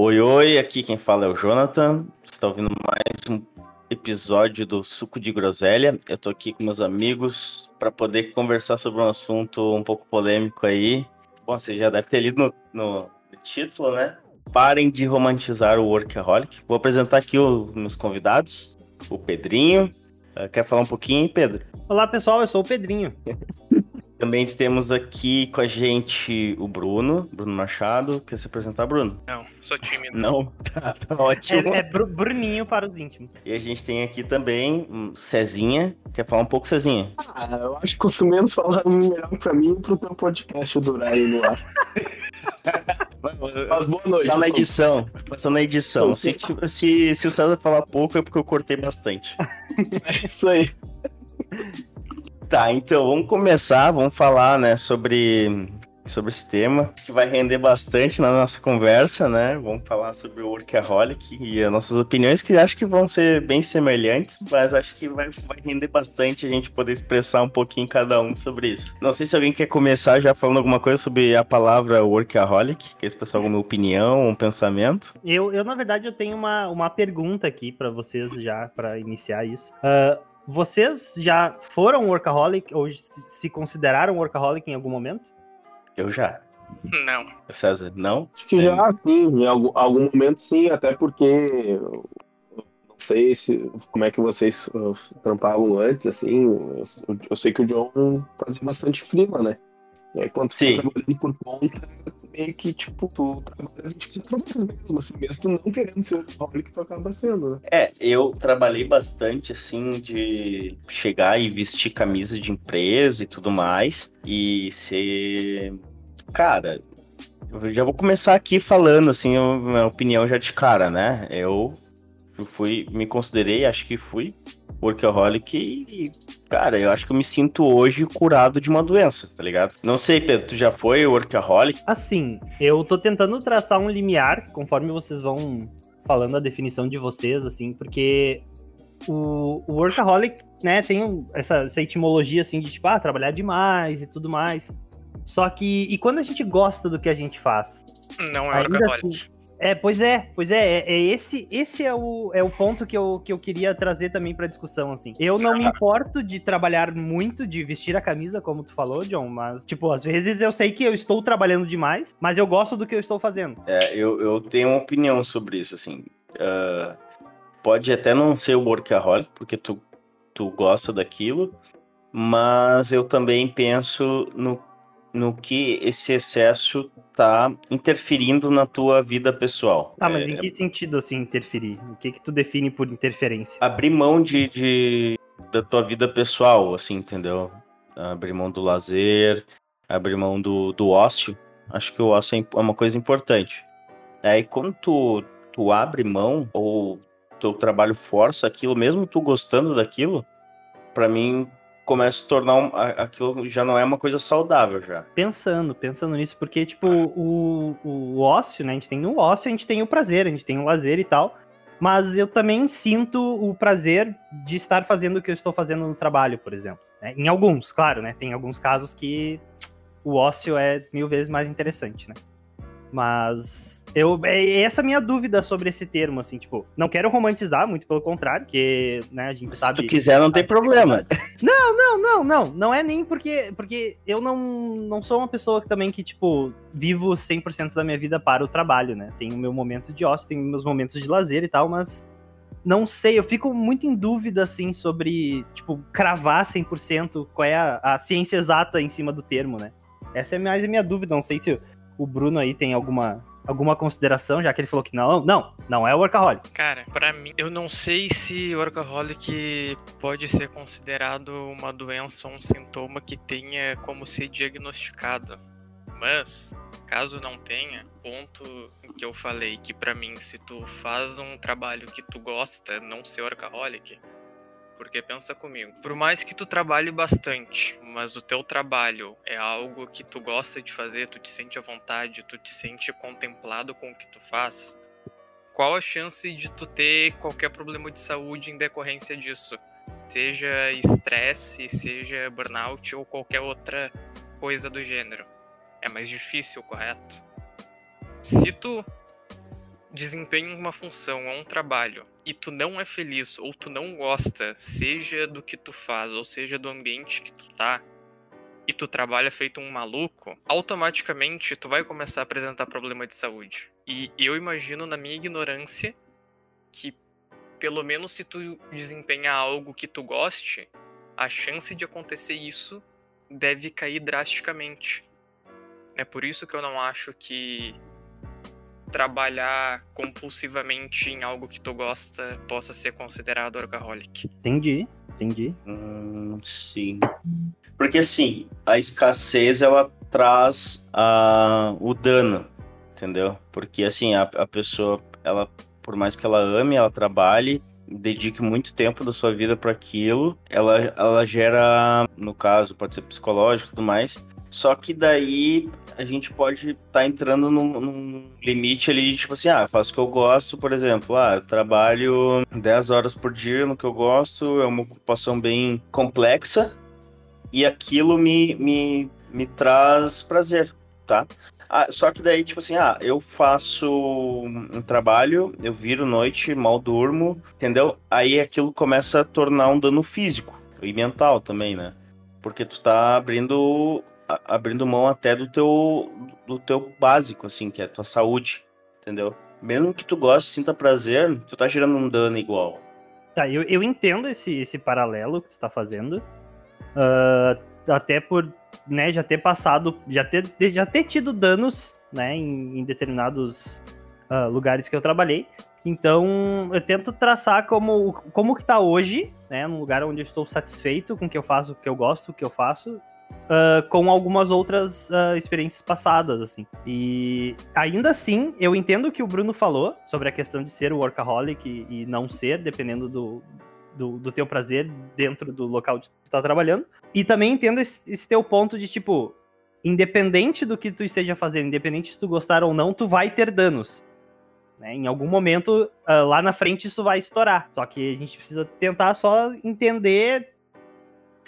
Oi, oi, aqui quem fala é o Jonathan. Você está ouvindo mais um episódio do Suco de Groselha. Eu tô aqui com meus amigos para poder conversar sobre um assunto um pouco polêmico aí. Bom, você já deve ter lido no, no título, né? Parem de romantizar o workaholic. Vou apresentar aqui os meus convidados. O Pedrinho. Uh, quer falar um pouquinho, Pedro? Olá, pessoal. Eu sou o Pedrinho. Também temos aqui com a gente o Bruno, Bruno Machado. Quer se apresentar, Bruno? Não, sou tímido. Não? Tá, tá ótimo. É, é Bru Bruninho para os íntimos. E a gente tem aqui também um Cezinha. Quer falar um pouco, Cezinha? Ah, eu acho que quanto menos falar melhor pra mim e pro teu podcast durar aí no ar. Mas boa noite. Só na edição. Passando na edição. Se, se, se o César falar pouco é porque eu cortei bastante. É isso aí. Tá, então vamos começar, vamos falar, né, sobre, sobre esse tema, que vai render bastante na nossa conversa, né? Vamos falar sobre o Workaholic e as nossas opiniões, que acho que vão ser bem semelhantes, mas acho que vai, vai render bastante a gente poder expressar um pouquinho cada um sobre isso. Não sei se alguém quer começar já falando alguma coisa sobre a palavra Workaholic, quer expressar alguma opinião, um pensamento? Eu, eu na verdade, eu tenho uma, uma pergunta aqui para vocês já, para iniciar isso. Uh, vocês já foram workaholic ou se consideraram workaholic em algum momento? Eu já. Não. César, não? Acho que é. já, sim. Em algum, algum momento, sim. Até porque não sei se, como é que vocês uh, trampavam antes, assim. Eu, eu, sei que o John fazia bastante frila, né? E aí, quando você tá trabalhando por conta, meio que, tipo, tu trabalha 24 horas mesmo, assim, mesmo tu não querendo ser o que tu acaba sendo, né? É, eu trabalhei bastante, assim, de chegar e vestir camisa de empresa e tudo mais, e ser... Cara, eu já vou começar aqui falando, assim, a minha opinião já de cara, né? Eu fui, me considerei, acho que fui workaholic e, cara, eu acho que eu me sinto hoje curado de uma doença, tá ligado? Não sei, Pedro, tu já foi workaholic? Assim, eu tô tentando traçar um limiar, conforme vocês vão falando a definição de vocês, assim, porque o, o workaholic, né, tem essa, essa etimologia, assim, de tipo, ah, trabalhar demais e tudo mais. Só que, e quando a gente gosta do que a gente faz? Não é workaholic. Assim, é, pois é, pois é, é, é, esse, esse é o, é o ponto que eu, que eu queria trazer também pra discussão, assim. Eu não me importo de trabalhar muito, de vestir a camisa, como tu falou, John, mas, tipo, às vezes eu sei que eu estou trabalhando demais, mas eu gosto do que eu estou fazendo. É, eu, eu tenho uma opinião sobre isso, assim. Uh, pode até não ser o workaholic, porque tu, tu gosta daquilo, mas eu também penso no no que esse excesso tá interferindo na tua vida pessoal. Tá, mas é... em que sentido assim interferir? O que que tu define por interferência? Abrir mão de, de da tua vida pessoal, assim, entendeu? Abrir mão do lazer, abrir mão do, do ócio. Acho que o ócio é, é uma coisa importante. Aí quando tu, tu abre mão ou teu trabalho força aquilo, mesmo tu gostando daquilo, para mim começa a se tornar um, aquilo já não é uma coisa saudável já. Pensando, pensando nisso, porque, tipo, o, o ócio, né? A gente tem o ócio, a gente tem o prazer, a gente tem o lazer e tal. Mas eu também sinto o prazer de estar fazendo o que eu estou fazendo no trabalho, por exemplo. Né? Em alguns, claro, né? Tem alguns casos que o ócio é mil vezes mais interessante, né? Mas eu, é essa minha dúvida sobre esse termo, assim, tipo, não quero romantizar, muito pelo contrário, porque, né, a gente Se sabe... Se tu quiser, não tem problema. Não, não, não, não, não é nem porque, porque eu não, não sou uma pessoa que, também que, tipo, vivo 100% da minha vida para o trabalho, né, tenho o meu momento de ócio, tenho meus momentos de lazer e tal, mas não sei, eu fico muito em dúvida, assim, sobre, tipo, cravar 100% qual é a, a ciência exata em cima do termo, né. Essa é mais a minha dúvida, não sei se o Bruno aí tem alguma alguma consideração, já que ele falou que não? Não, não é workaholic. Cara, para mim, eu não sei se workaholic pode ser considerado uma doença ou um sintoma que tenha como ser diagnosticado. Mas, caso não tenha, ponto que eu falei que para mim, se tu faz um trabalho que tu gosta, não ser workaholic, porque pensa comigo, por mais que tu trabalhe bastante, mas o teu trabalho é algo que tu gosta de fazer, tu te sente à vontade, tu te sente contemplado com o que tu faz, qual a chance de tu ter qualquer problema de saúde em decorrência disso? Seja estresse, seja burnout ou qualquer outra coisa do gênero. É mais difícil, correto? Se tu desempenha uma função ou um trabalho e tu não é feliz ou tu não gosta, seja do que tu faz ou seja do ambiente que tu tá, e tu trabalha feito um maluco, automaticamente tu vai começar a apresentar problema de saúde. E eu imagino na minha ignorância que pelo menos se tu desempenhar algo que tu goste, a chance de acontecer isso deve cair drasticamente. É por isso que eu não acho que trabalhar compulsivamente em algo que tu gosta possa ser considerado workaholic. Entendi, entendi. Hum, sim. Porque assim, a escassez ela traz uh, o dano, entendeu? Porque assim, a, a pessoa, ela, por mais que ela ame, ela trabalhe, dedique muito tempo da sua vida para aquilo, ela, ela gera, no caso, pode ser psicológico e tudo mais. Só que daí a gente pode estar tá entrando num, num, limite ali de tipo assim, ah, faço o que eu gosto, por exemplo, ah, eu trabalho 10 horas por dia no que eu gosto, é uma ocupação bem complexa e aquilo me, me, me traz prazer, tá? Ah, só que daí, tipo assim, ah, eu faço um trabalho, eu viro noite, mal durmo, entendeu? Aí aquilo começa a tornar um dano físico e mental também, né? Porque tu tá abrindo abrindo mão até do teu do teu básico, assim, que é a tua saúde, entendeu? Mesmo que tu goste, sinta prazer, tu tá gerando um dano igual. Tá, eu, eu entendo esse, esse paralelo que tu tá fazendo. Uh, até por né, já ter passado, já ter, já ter tido danos né, em, em determinados uh, lugares que eu trabalhei. Então, eu tento traçar como, como que tá hoje, né, num lugar onde eu estou satisfeito com o que eu faço, o que eu gosto, o que eu faço, uh, com algumas outras uh, experiências passadas, assim. E ainda assim, eu entendo o que o Bruno falou sobre a questão de ser workaholic e, e não ser, dependendo do, do, do teu prazer dentro do local onde tu tá trabalhando. E também entendo esse, esse teu ponto de, tipo, independente do que tu esteja fazendo, independente se tu gostar ou não, tu vai ter danos. Né? Em algum momento, uh, lá na frente, isso vai estourar. Só que a gente precisa tentar só entender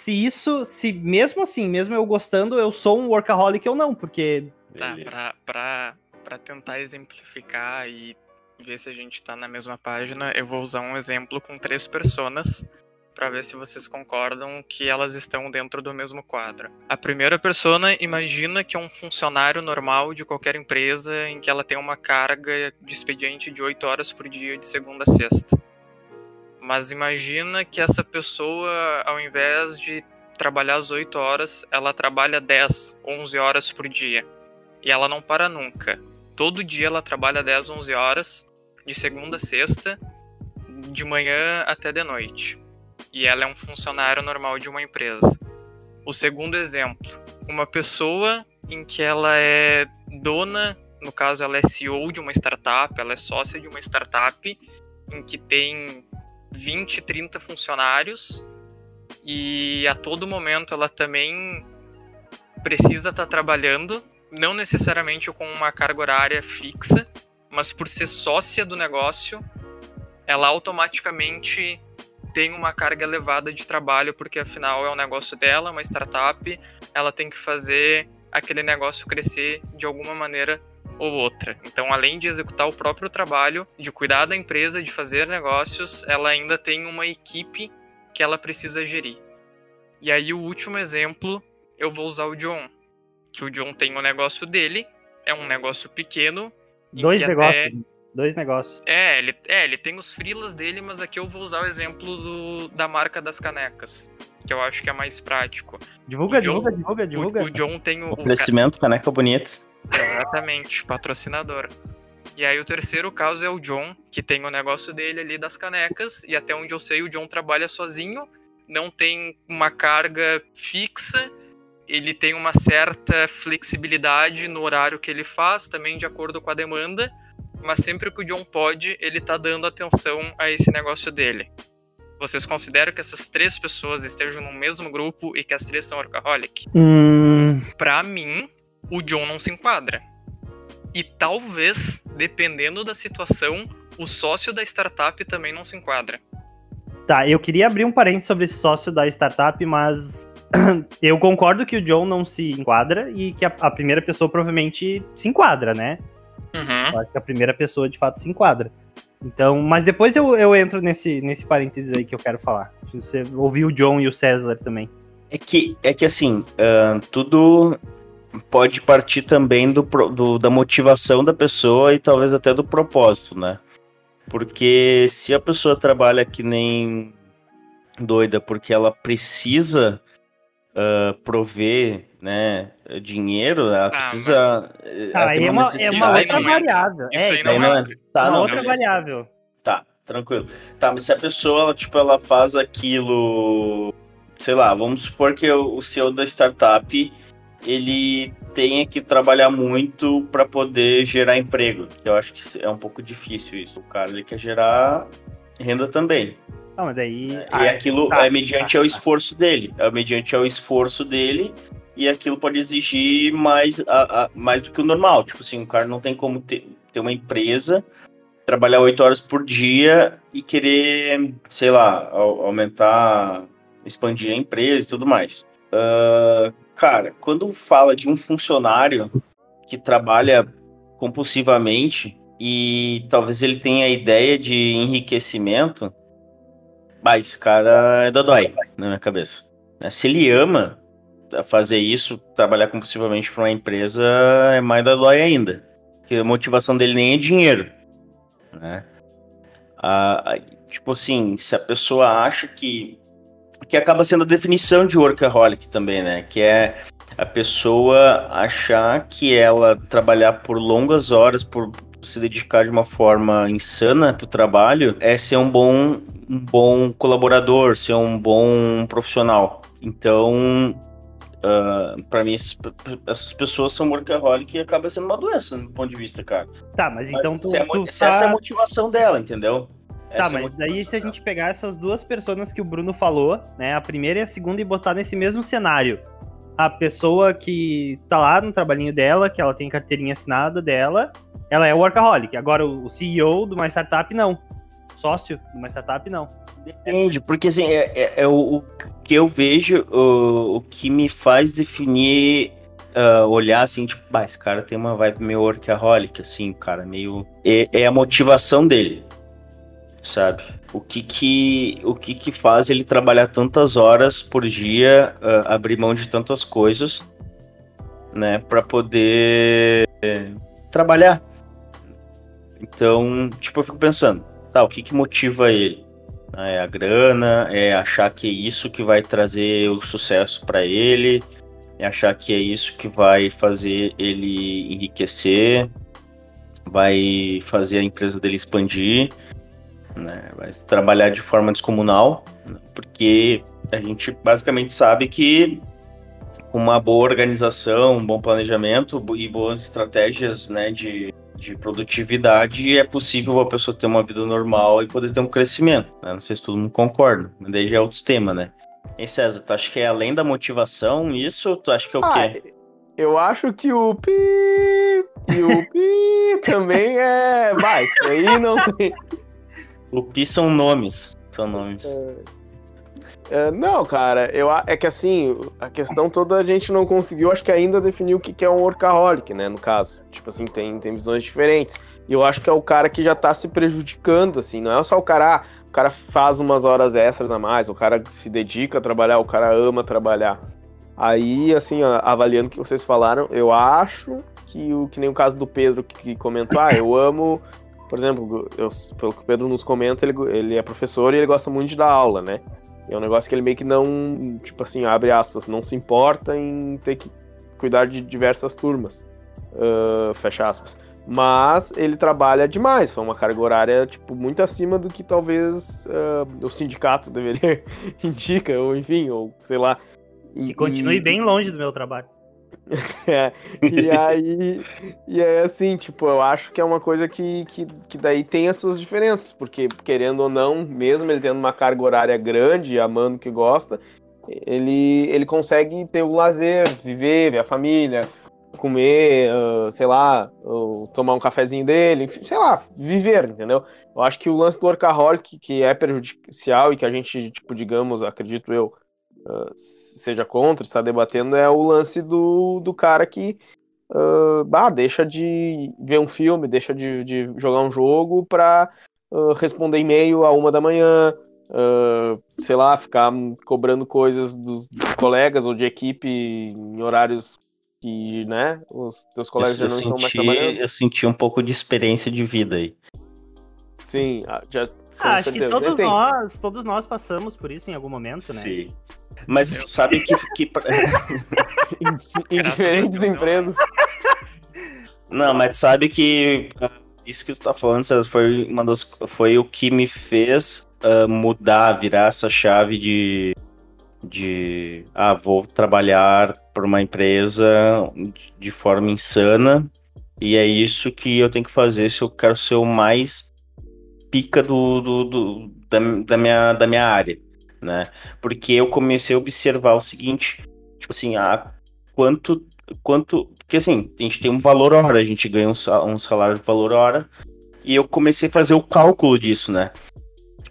se isso, se mesmo assim, mesmo eu gostando, eu sou um workaholic ou não, porque. Tá, pra, pra, pra tentar exemplificar e ver se a gente tá na mesma página, eu vou usar um exemplo com três personas para ver se vocês concordam que elas estão dentro do mesmo quadro. A primeira persona imagina que é um funcionário normal de qualquer empresa em que ela tem uma carga de expediente de 8 horas por dia de segunda a sexta. Mas imagina que essa pessoa, ao invés de trabalhar as 8 horas, ela trabalha 10, 11 horas por dia. E ela não para nunca. Todo dia ela trabalha 10, 11 horas de segunda a sexta, de manhã até de noite. E ela é um funcionário normal de uma empresa. O segundo exemplo, uma pessoa em que ela é dona, no caso ela é CEO de uma startup, ela é sócia de uma startup em que tem 20, 30 funcionários e a todo momento ela também precisa estar tá trabalhando, não necessariamente com uma carga horária fixa, mas por ser sócia do negócio, ela automaticamente tem uma carga elevada de trabalho, porque afinal é um negócio dela, uma startup, ela tem que fazer aquele negócio crescer de alguma maneira ou outra. Então, além de executar o próprio trabalho, de cuidar da empresa, de fazer negócios, ela ainda tem uma equipe que ela precisa gerir. E aí, o último exemplo, eu vou usar o John. Que o John tem o negócio dele, é um negócio pequeno, Dois negócios. Até... Dois negócios. É ele, é, ele tem os frilas dele, mas aqui eu vou usar o exemplo do, da marca das canecas. Que eu acho que é mais prático. Divulga, John, divulga, divulga, divulga. O, o John tem o. Oferecimento, o... caneca bonita. Exatamente, patrocinador. E aí o terceiro caso é o John, que tem o negócio dele ali das canecas, e até onde eu sei, o John trabalha sozinho, não tem uma carga fixa ele tem uma certa flexibilidade no horário que ele faz, também de acordo com a demanda, mas sempre que o John pode, ele tá dando atenção a esse negócio dele. Vocês consideram que essas três pessoas estejam no mesmo grupo e que as três são workaholic? Hum... Pra mim, o John não se enquadra. E talvez, dependendo da situação, o sócio da startup também não se enquadra. Tá, eu queria abrir um parênteses sobre esse sócio da startup, mas eu concordo que o John não se enquadra e que a, a, primeira pessoa provavelmente se enquadra, né? Uhum. Eu acho que a primeira pessoa de fato se enquadra. Então, mas depois eu, eu entro nesse, nesse parênteses aí que eu quero falar. Você ouviu o John e o César também. É que, é que assim, ah, tudo pode partir também do, do- da motivação da pessoa e talvez até do propósito, né? Porque se a pessoa trabalha que nem doida porque ela precisa ah, prover, né, dinheiro, ela precisa. ela Cara, tem aí é uma, é uma necessidade. outra não entra. variável. Isso é, aí não não entra. é- Tá, uma não, outra beleza. variável. Tá, tranquilo. Tá, mas se a pessoa, ela, tipo, ela faz aquilo, sei lá, vamos supor que o, o CEO da startup, ele tenha que trabalhar muito para poder gerar emprego. Eu acho que é um pouco difícil isso. O cara, ele quer gerar renda também. Não, mas daí. e ah, aquilo tá, é mediante tá, ao tá. esforço dele. É mediante ao esforço dele e aquilo pode exigir mais, a- a- mais do que o normal. Tipo assim, o cara não tem como ter, ter uma empresa, trabalhar oito horas por dia e querer, sei lá, au- aumentar, expandir a empresa e tudo mais. Ah, cara, quando fala de um funcionário que trabalha compulsivamente e talvez ele tenha a ideia de enriquecimento, bah, esse cara é dodói na minha cabeça. né? Se ele ama fazer isso, trabalhar compulsivamente para uma empresa, é mais dodói ainda. Porque a motivação dele nem é dinheiro. Né? Ah, tipo assim, se a pessoa acha que. Que acaba sendo a definição de workaholic também, né? Que é a pessoa achar que ela trabalhar por longas horas, por se dedicar de uma forma insana pro trabalho, é ser um bom, um bom colaborador, ser um bom profissional. Então, uh, para mim, essas pessoas são workaholic e acaba sendo uma doença, do ponto de vista, cara. Tá, mas então tu, se, é, mo- tu se essa é a tá- motivação dela, entendeu? Tá, Essa é a mas daí se a gente pegar essas duas personas que o Bruno falou, né, a primeira e a segunda e botar nesse mesmo cenário, a pessoa que tá lá no trabalhinho dela, que ela tem carteirinha assinada dela, ela é workaholic. Agora o CEO de uma startup não. Sócio de uma startup não. Depende, porque assim, é, é- é o, o que eu vejo, o, o que me faz definir, ah, olhar assim, tipo, bah, esse cara tem uma vibe meio workaholic, assim, cara, meio. É, é a motivação dele, sabe? O que que, o que que faz ele trabalhar tantas horas por dia, ah, abrir mão de tantas coisas, né, pra poder é, trabalhar. Então, tipo, eu fico pensando, tá, o que que motiva ele? Ah, É a grana, é achar que é isso que vai trazer o sucesso para ele, é achar que é isso que vai fazer ele enriquecer, vai fazer a empresa dele expandir, né? Vai trabalhar de forma descomunal, né? porque a gente basicamente sabe que com uma boa organização, um bom planejamento e boas estratégias né, de, de produtividade, é possível a pessoa ter uma vida normal e poder ter um crescimento. né? Não sei se todo mundo concorda, mas daí já é outro tema, né? Hein, César, tu acha que é além da motivação isso tu acha que é o Ah, quê? eu acho que o pi e o pi também é. Vai, isso aí não tem. O PI são nomes. São nomes. É, não, cara, eu, é que assim, a questão toda a gente não conseguiu, acho que ainda definir o que que é um workaholic, né, no caso. Tipo assim, tem, tem visões diferentes. E eu acho que é o cara que já tá se prejudicando, assim, não é só o cara, ah, o cara faz umas horas extras a mais, o cara se dedica a trabalhar, o cara ama trabalhar. Aí, assim, ó, avaliando o que vocês falaram, eu acho que o que nem o caso do Pedro que comentou, ah, eu amo, por exemplo, eu- pelo que o Pedro nos comenta, ele, ele é professor e ele gosta muito de dar aula, né? É um negócio que ele meio que não, tipo assim, abre aspas, não se importa em ter que cuidar de diversas turmas. ah, fecha aspas. Mas ele trabalha demais, foi uma carga horária, tipo, muito acima do que talvez ah, o sindicato deveria indica, ou enfim, ou sei lá. E- Que continue e- bem longe do meu trabalho. é, e aí, e aí, assim, tipo, eu acho que é uma coisa que, que, que daí tem as suas diferenças, porque, querendo ou não, mesmo ele tendo uma carga horária grande, amando que gosta, ele, ele consegue ter o lazer, viver, ver a família, comer, ah, sei lá, ou tomar um cafezinho dele, enfim, sei lá, viver, entendeu? Eu acho que o lance do workaholic, que é prejudicial e que a gente, tipo, digamos, acredito eu, uh, seja contra, está debatendo, é o lance do, do cara que uh, ah, deixa de ver um filme, deixa de, de jogar um jogo para uh, responder e-mail a uma da manhã, uh, sei lá, ficar cobrando coisas dos colegas ou de equipe em horários que, né, os teus colegas eu, já não eu estão mais trabalhando. Eu senti um pouco de experiência de vida aí. Sim, ah, já. Ah, acho que todos nós, todos nós passamos por isso em algum momento, né? Sim. Mas sabe que. que... em, em diferentes empresas. Não, mas sabe que ah, isso que tu tá falando, César, foi uma das. Foi o que me fez uh, mudar, virar essa chave de. De. Ah, vou trabalhar para uma empresa de forma insana. E é isso que eu tenho que fazer se eu quero ser o mais pica do, do, do da, da, minha, da minha área, né? Porque eu comecei a observar o seguinte, tipo assim, ah, quanto quanto. Porque assim, a gente tem um valor hora, a gente ganha um salário de valor hora. E eu comecei a fazer o cálculo disso, né?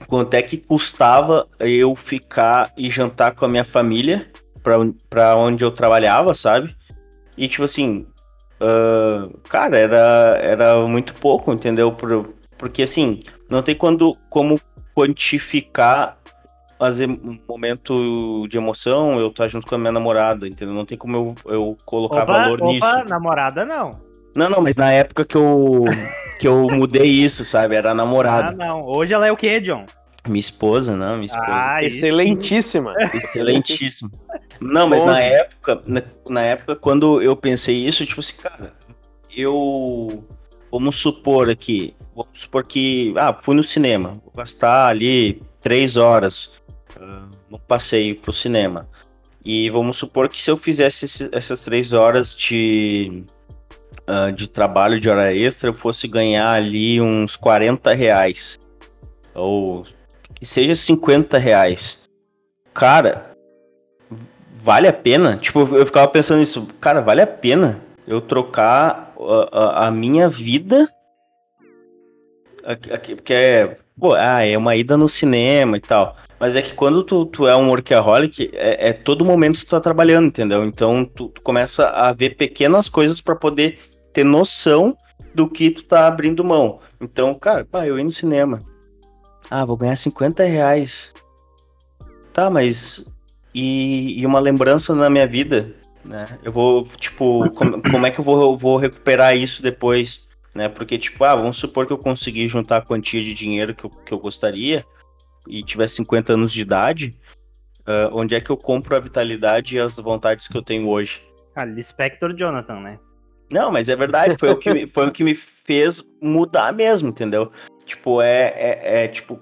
Quanto é que custava eu ficar e jantar com a minha família pra, onde eu trabalhava, sabe? E tipo assim, uh, cara, era, era muito pouco, entendeu? Por, porque assim, não tem quando, como quantificar fazer um momento de emoção, eu estar tá junto com a minha namorada, entendeu? Não tem como eu, eu colocar opa, valor opa, nisso. namorada não. Não, não, mas na época que eu, que eu mudei isso, sabe? Era namorada. Ah, não. Hoje ela é o quê, John? Minha esposa, não, minha esposa. Ah, excelentíssima. Excelentíssima. Não, mas na época, na, na, época, quando eu pensei isso, tipo assim, cara, eu. Vamos supor aqui. Vamos supor que. Ah, fui no cinema. Vou gastar ali três horas no passeio pro cinema. E vamos supor que se eu fizesse esse, essas três horas de, uh, de trabalho de hora extra, eu fosse ganhar ali uns 40 reais. Ou que seja 50 reais. Cara, vale a pena? Tipo, eu ficava pensando nisso, cara, vale a pena eu trocar a, a, a minha vida. Aqui, aqui, porque é, pô, ah, é uma ida no cinema e tal. Mas é que quando tu, tu é um workaholic, é, é todo momento tu tá trabalhando, entendeu? Então tu, tu começa a ver pequenas coisas para poder ter noção do que tu tá abrindo mão. Então, cara, pá, eu ia no cinema. Ah, vou ganhar 50 reais. Tá, mas. E, e uma lembrança na minha vida, né? Eu vou, tipo, como, como é que eu vou, vou recuperar isso depois? Né? Porque, tipo, ah, vamos supor que eu consegui juntar a quantia de dinheiro que eu, que eu gostaria e tiver 50 anos de idade, uh, onde é que eu compro a vitalidade e as vontades que eu tenho hoje? Ah, Lispector Jonathan, né? Não, mas é verdade, foi, o que me, foi o que me fez mudar mesmo, entendeu? Tipo, é, é, é tipo,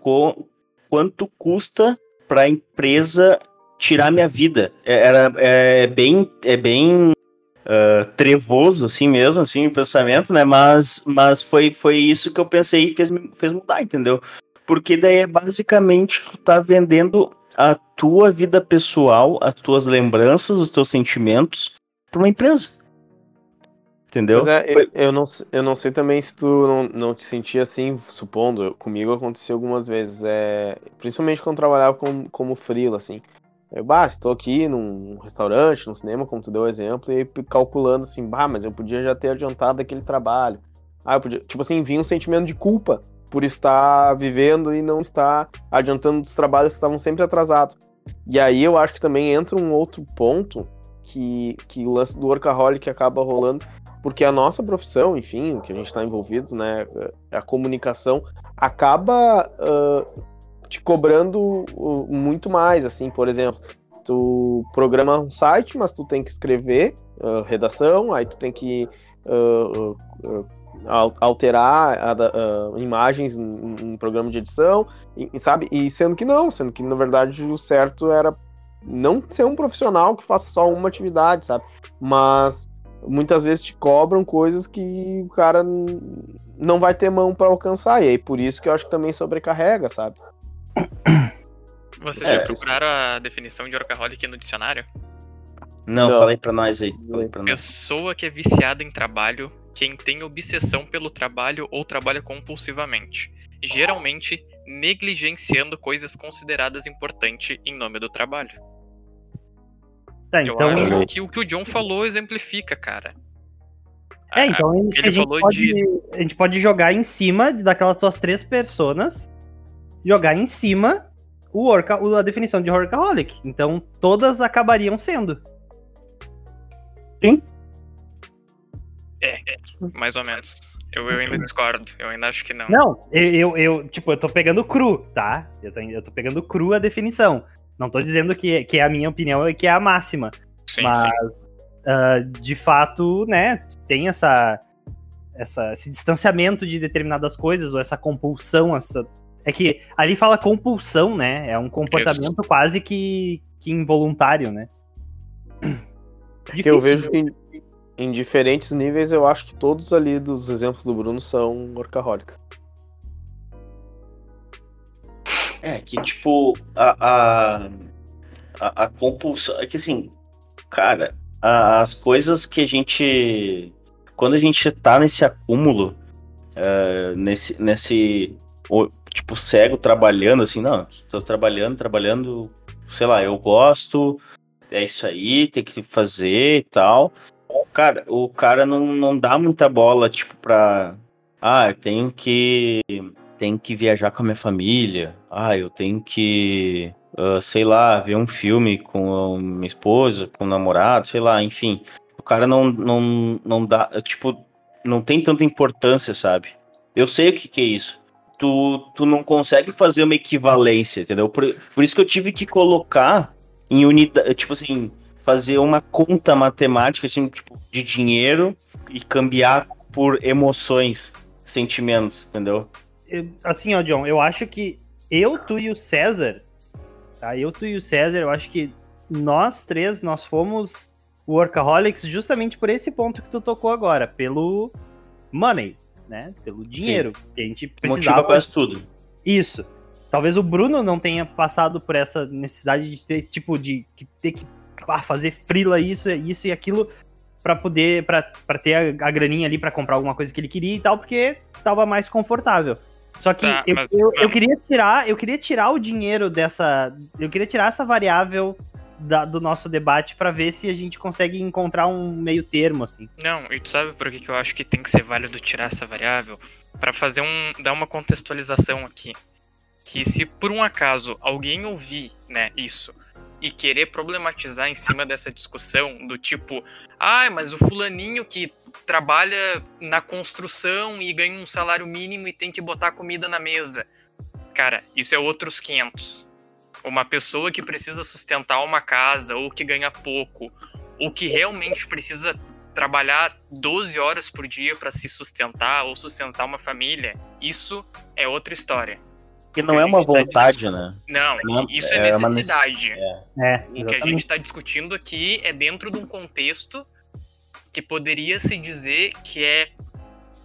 co, quanto custa pra empresa tirar minha vida? É, era, é bem, é bem uh, trevoso, assim mesmo, assim, o pensamento, né? Mas, mas foi, foi isso que eu pensei e fez, fez mudar, entendeu? Porque daí é basicamente tu tá vendendo a tua vida pessoal, as tuas lembranças, os teus sentimentos para uma empresa. Entendeu? É, eu, eu, não, eu não sei também se tu não, não te sentia assim, supondo, comigo aconteceu algumas vezes, é, principalmente quando trabalhava como, como freela, assim. Eu, bah, estou aqui num restaurante, num cinema, como tu deu o exemplo, e calculando assim, bah, mas eu podia já ter adiantado aquele trabalho. Ah, eu podia, tipo assim, vinha um sentimento de culpa por estar vivendo e não estar adiantando dos trabalhos que estavam sempre atrasados. E aí eu acho que também entra um outro ponto que, que o lance do workaholic acaba rolando, porque a nossa profissão, enfim, o que a gente está envolvido, né, a comunicação, acaba uh, te cobrando uh, muito mais, assim, por exemplo, tu programa um site, mas tu tem que escrever uh, redação, aí tu tem que alterar a, a, imagens em, programa de edição, e, sabe? E sendo que não, sendo que na verdade o certo era não ser um profissional que faça só uma atividade, sabe? Mas muitas vezes te cobram coisas que o cara não vai ter mão para alcançar, e aí por isso que eu acho que também sobrecarrega, sabe? Vocês é, já procuraram a definição de workaholic no dicionário? Não, não. falei pra nós aí. Falei pra nós. Pessoa que é viciada em trabalho quem tem obsessão pelo trabalho ou trabalha compulsivamente, geralmente negligenciando coisas consideradas importantes em nome do trabalho. Tá, então... Eu acho que o que o John falou exemplifica, cara. É, então a gente, ele a gente falou pode, de- a gente pode jogar em cima daquelas tuas três personas, jogar em cima o orca, a definição de workaholic. Então todas acabariam sendo. Mais ou menos. Eu, eu ainda discordo. Eu ainda acho que não. Não, eu, eu, eu, tipo, eu tô pegando cru, tá? Eu tô, eu tô pegando cru a definição. Não tô dizendo que, que é a minha opinião e que é a máxima. Sim, mas, sim. ah, de fato, né, tem essa, essa, esse distanciamento de determinadas coisas, ou essa compulsão, essa. É que ali fala compulsão, né? É um comportamento quase que, que involuntário, né? Que eu vejo que em, diferentes níveis, eu acho que todos ali dos exemplos do Bruno são workaholics. É, que tipo, a, a, a, a compulsão. É que assim, cara, a- as coisas que a gente. Quando a gente tá nesse acúmulo, é, nesse, nesse. Tipo, cego trabalhando, assim, não, tô trabalhando, trabalhando, sei lá, eu gosto, é isso aí, tem que fazer e tal. Cara, o cara não, não dá muita bola, tipo, pra. Ah, eu tenho que tenho que viajar com a minha família. Ah, eu tenho que, ah, sei lá, ver um filme com a minha esposa, com o namorado, sei lá, enfim. O cara não, não, não dá, tipo, não tem tanta importância, sabe? Eu sei o que, que é isso. Tu, tu não consegue fazer uma equivalência, entendeu? Por, por isso que eu tive que colocar em unidade, tipo assim, fazer uma conta matemática assim, tipo, de dinheiro e cambiar por emoções, sentimentos, entendeu? Eu- assim, ó, John, eu acho que eu, tu e o César, tá? Eu, tu e o César, eu acho que nós três, nós fomos workaholics justamente por esse ponto que tu tocou agora, pelo money, né? Pelo dinheiro. Que a gente Motiva precisava quase tudo. Isso. Talvez o Bruno não tenha passado por essa necessidade de ter, tipo, de ter que ah, fazer frila isso, isso e aquilo pra poder, pra pra ter a, a graninha ali pra comprar alguma coisa que ele queria e tal, porque tava mais confortável. Só que Tá, eu, mas eu, eu queria tirar, eu queria tirar o dinheiro dessa, eu queria tirar essa variável da- do nosso debate pra ver se a gente consegue encontrar um meio termo assim. Não, e tu sabe por que, que eu acho que tem que ser válido tirar essa variável? Pra fazer um. dar uma contextualização aqui. Que se por um acaso alguém ouvir, né, isso, e querer problematizar em cima dessa discussão, do tipo, ai, mas o fulaninho que trabalha na construção e ganha um salário mínimo e tem que botar comida na mesa. Cara, isso é outros 500. Uma pessoa que precisa sustentar uma casa, ou que ganha pouco, ou que realmente precisa trabalhar 12 horas por dia para se sustentar ou sustentar uma família, isso é outra história. Que não é uma tá vontade, né? Não, Não, isso é, é uma necessidade. É, O que a gente está discutindo aqui é dentro de um contexto que poderia se dizer que é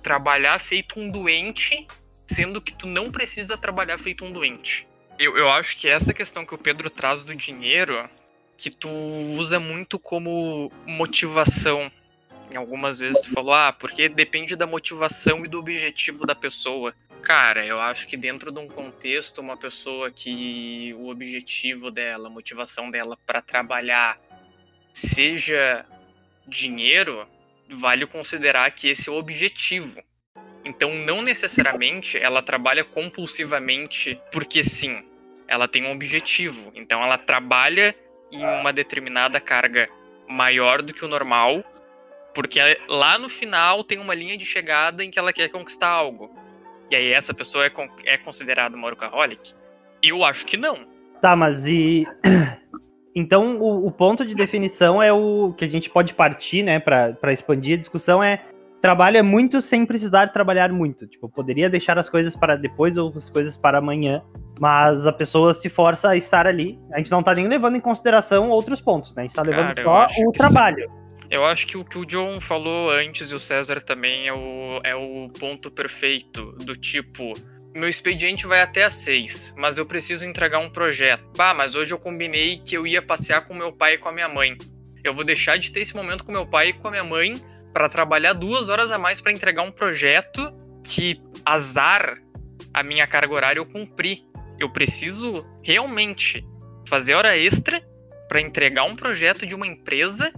trabalhar feito um doente, sendo que tu não precisa trabalhar feito um doente. Eu, eu acho que essa questão que o Pedro traz do dinheiro, que tu usa muito como motivação. Em algumas vezes tu falou, ah, porque depende da motivação e do objetivo da pessoa. Cara, eu acho que dentro de um contexto, uma pessoa que o objetivo dela, a motivação dela para trabalhar seja dinheiro, vale considerar que esse é o objetivo. Então, não necessariamente ela trabalha compulsivamente porque sim. Ela tem um objetivo. Então, ela trabalha em uma determinada carga maior do que o normal, porque lá no final tem uma linha de chegada em que ela quer conquistar algo. E aí essa pessoa é, con- é considerada uma workaholic? Eu acho que não. Tá, mas e. Então, o, o ponto de definição é o que a gente pode partir, né, pra, pra expandir a discussão é trabalha muito sem precisar trabalhar muito. Tipo, poderia deixar as coisas para depois ou as coisas para amanhã, mas a pessoa se força a estar ali. A gente não tá nem levando em consideração outros pontos, né? A gente tá levando Cara, só o trabalho. Eu acho que o que o John falou antes e o César também é o, é o ponto perfeito. Do tipo, meu expediente vai até às seis, mas eu preciso entregar um projeto. Bah, mas hoje eu combinei que eu ia passear com meu pai e com a minha mãe. Eu vou deixar de ter esse momento com meu pai e com a minha mãe para trabalhar duas horas a mais para entregar um projeto que azar a minha carga horária eu cumpri. Eu preciso realmente fazer hora extra para entregar um projeto de uma empresa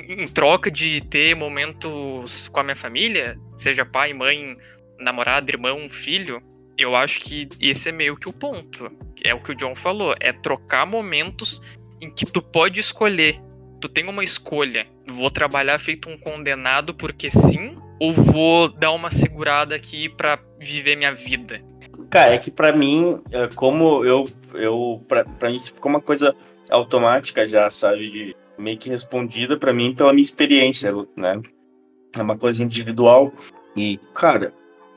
em troca de ter momentos com a minha família, seja pai, mãe, namorado, irmão, filho, eu acho que esse é meio que o ponto. É o que o John falou, é trocar momentos em que tu pode escolher. Tu tem uma escolha. Vou trabalhar feito um condenado porque sim, ou vou dar uma segurada aqui para viver minha vida. Cara, é que para mim, é, como eu, eu pra mim isso ficou uma coisa automática já, sabe, de meio que respondida para mim pela minha experiência, né? É uma coisa individual e, cara,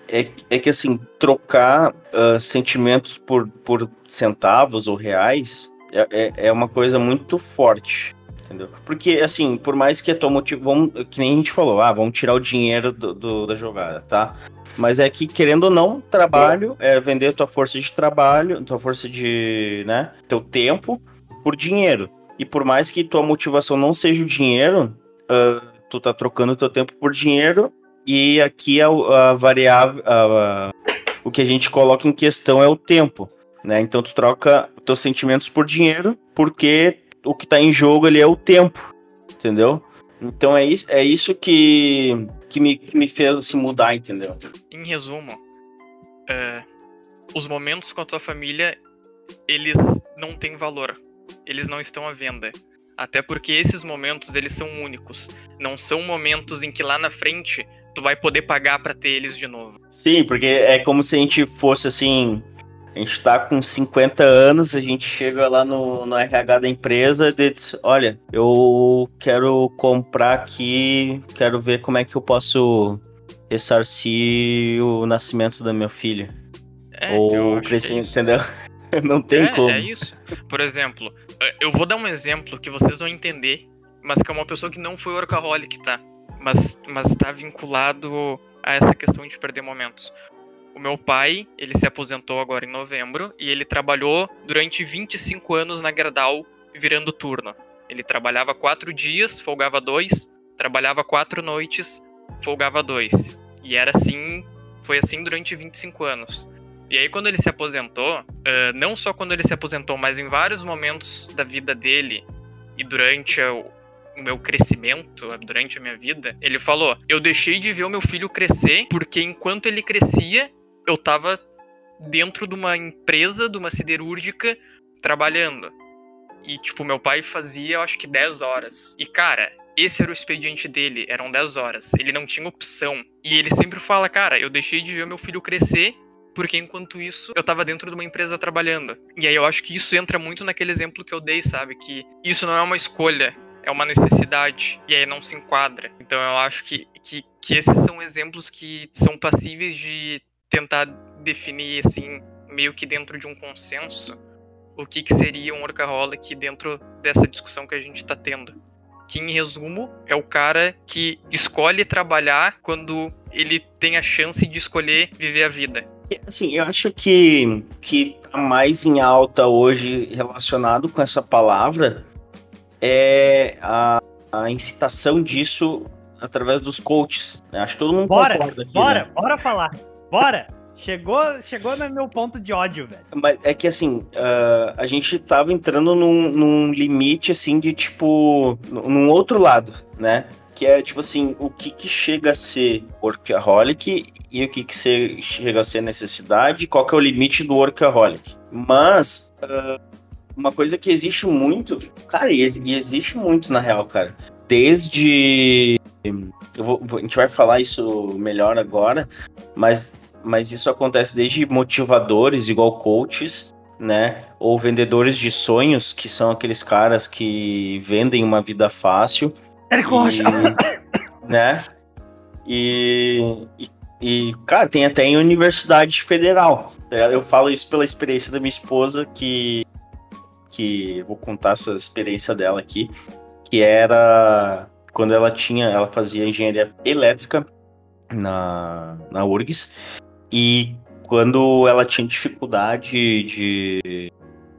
é, é que assim, trocar uh, sentimentos por, por centavos ou reais é, é, é, uma coisa muito forte, entendeu? Porque, assim, por mais que a tua motivação, que nem a gente falou, ah, vamos tirar o dinheiro do, do, da jogada, tá? Mas é que, querendo ou não, trabalho é vender tua força de trabalho, tua força de, né, teu tempo por dinheiro. E por mais que tua motivação não seja o dinheiro, uh, tu tá trocando teu tempo por dinheiro e aqui a, a variável, a, a, o que a gente coloca em questão é o tempo, né? Então tu troca teus sentimentos por dinheiro, porque o que tá em jogo ali é o tempo, entendeu? Então é isso, é isso que, que, me, que me fez assim, mudar, entendeu? Em resumo, é, os momentos com a tua família, eles não têm valor. Eles não estão à venda. Até porque esses momentos, eles são únicos. Não são momentos em que lá na frente tu vai poder pagar para ter eles de novo. Sim, porque é como se a gente fosse assim. A gente tá com 50 anos, a gente chega lá no, no RH da empresa e diz: Olha, eu quero comprar aqui, quero ver como é que eu posso ressarcir o nascimento da minha filha. É, Ou crescimento, é entendeu? Não tem é, como. É isso. Por exemplo, eu vou dar um exemplo que vocês vão entender, mas que é uma pessoa que não foi workaholic, tá? mas mas está vinculado a essa questão de perder momentos. O meu pai, ele se aposentou agora em novembro e ele trabalhou durante 25 anos na Gerdau virando turno. Ele trabalhava quatro dias, folgava dois, trabalhava quatro noites, folgava dois. E era assim, foi assim durante 25 anos. E aí, quando ele se aposentou, uh, não só quando ele se aposentou, mas em vários momentos da vida dele e durante o meu crescimento durante a minha vida, ele falou: eu deixei de ver o meu filho crescer porque enquanto ele crescia, eu tava dentro de uma empresa, de uma siderúrgica, trabalhando. E, tipo, meu pai fazia, eu acho que 10 horas. E, cara, esse era o expediente dele, eram 10 horas. Ele não tinha opção. E ele sempre fala, cara, eu deixei de ver meu filho crescer porque enquanto isso eu tava dentro de uma empresa trabalhando. E aí eu acho que isso entra muito naquele exemplo que eu dei, sabe? Que isso não é uma escolha, é uma necessidade e aí não se enquadra. Então eu acho que, que, que esses são exemplos que são passíveis de tentar definir assim meio que dentro de um consenso o que, que seria um workaholic dentro dessa discussão que a gente está tendo. Que, em resumo, é o cara que escolhe trabalhar quando ele tem a chance de escolher viver a vida. Assim, eu acho que, que tá mais em alta hoje relacionado com essa palavra é a, a incitação disso através dos coaches. Né? Acho que todo mundo bora, concorda aqui. Bora, né? bora falar. Bora! Chegou, chegou no meu ponto de ódio, velho. Mas é que assim, uh, a gente tava entrando num, num, limite assim de tipo. num outro lado, né? Que é tipo assim, o que, que chega a ser workaholic e o que, que chega a ser necessidade, qual que é o limite do workaholic. Mas uh, uma coisa que existe muito, cara, e, existe muito na real, cara. Desde. Vou, a gente vai falar isso melhor agora, mas, mas isso acontece desde motivadores, igual coaches, né? Ou vendedores de sonhos, que são aqueles caras que vendem uma vida fácil. Érico Rocha! Né? E, e, e, cara, tem até em universidade federal. Tá eu falo isso pela experiência da minha esposa, que que vou contar essa experiência dela aqui, que era quando ela tinha, ela fazia engenharia elétrica na, na URGS, e quando ela tinha dificuldade de,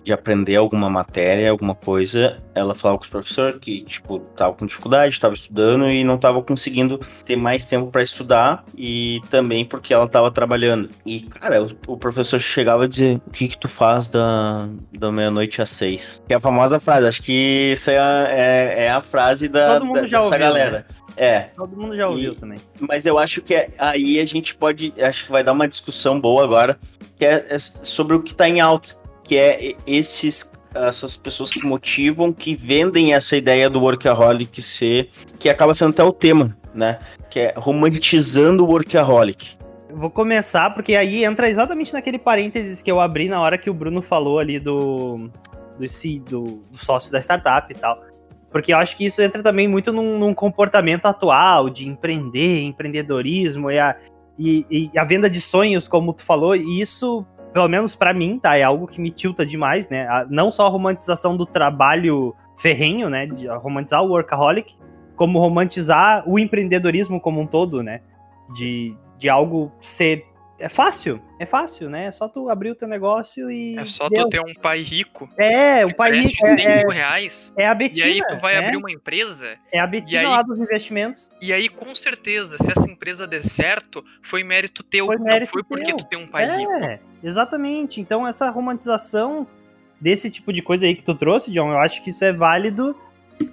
de aprender alguma matéria, alguma coisa, ela falava com os professores que, tipo, tava com dificuldade, tava estudando e não tava conseguindo ter mais tempo para estudar e também porque ela tava trabalhando. E, cara, o, o professor chegava a dizer, o que que tu faz da, da meia-noite às seis? Que é a famosa frase, acho que isso é, a- é, é a frase da, Todo mundo da- já dessa ouviu, galera. É, Todo mundo já ouviu E- também. mas eu acho que é- aí a gente pode, acho que vai dar uma discussão boa agora, que é, é sobre o que está em alta, que é esses essas pessoas que motivam, que vendem essa ideia do workaholic ser, que acaba sendo até o tema, né? Que é romantizando o workaholic. Vou começar, porque aí entra exatamente naquele parênteses que eu abri na hora que o Bruno falou ali do, do, do, do sócio da startup e tal. Porque eu acho que isso entra também muito num, num comportamento atual de empreender, empreendedorismo e a, e, e a venda de sonhos, como tu falou, e isso, pelo menos pra mim, tá? É algo que me tilta demais, né? A- não só a romantização do trabalho ferrenho, né? De romantizar o workaholic, como romantizar o empreendedorismo como um todo, né? De, de algo ser. É fácil, é fácil, né? É só tu abrir o teu negócio e. É só tu ter um pai rico É, o pai é, 100 é, mil reais é a e Betina. aí tu vai é, abrir uma empresa É a Betina e aí- lá dos investimentos. e aí com certeza, se essa empresa der certo, foi mérito teu, Foi mérito não foi porque teu. tu tem um pai rico. É, exatamente. Então, essa romantização desse tipo de coisa aí que tu trouxe, John, eu acho que isso é válido.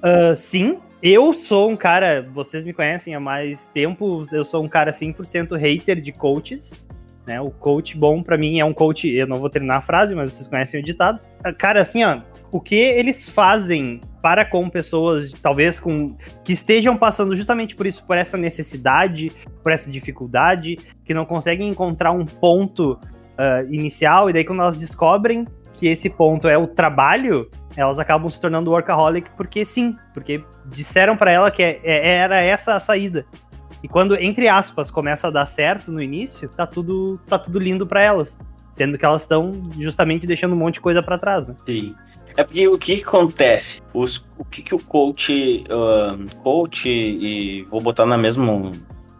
Ah, sim, eu sou um cara, vocês me conhecem há mais tempo, eu sou um cara 100% hater de coaches. Né? O coach bom pra mim é um coach, eu não vou terminar a frase, mas vocês conhecem o ditado. Ah, Cara, assim, ó, o que eles fazem para com pessoas, talvez com que estejam passando justamente por isso, por essa necessidade, por essa dificuldade, que não conseguem encontrar um ponto ah, inicial, e daí quando elas descobrem que esse ponto é o trabalho, elas acabam se tornando workaholic porque sim, porque disseram pra ela que é- é- era essa a saída. E quando, entre aspas, começa a dar certo no início, tá tudo, tá tudo lindo pra elas. Sendo que elas estão justamente deixando um monte de coisa pra trás, né? Sim. É porque o que, acontece? Os, o que, que o coach, ah, coach e vou botar na mesmo,